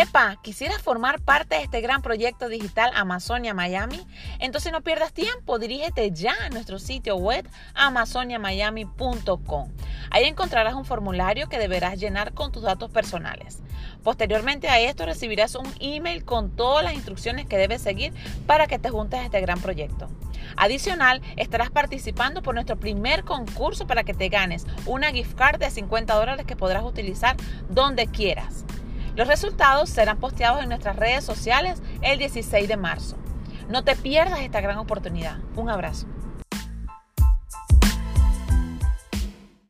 Epa, ¿quisieras formar parte de este gran proyecto digital Amazonia Miami? Entonces no pierdas tiempo, dirígete ya a nuestro sitio web amazoniamiami.com. Ahí encontrarás un formulario que deberás llenar con tus datos personales. Posteriormente a esto recibirás un email con todas las instrucciones que debes seguir para que te juntes a este gran proyecto. Adicional, estarás participando por nuestro primer concurso para que te ganes una gift card de 50 dólares que podrás utilizar donde quieras. Los resultados serán posteados en nuestras redes sociales el 16 de marzo. No te pierdas esta gran oportunidad. Un abrazo.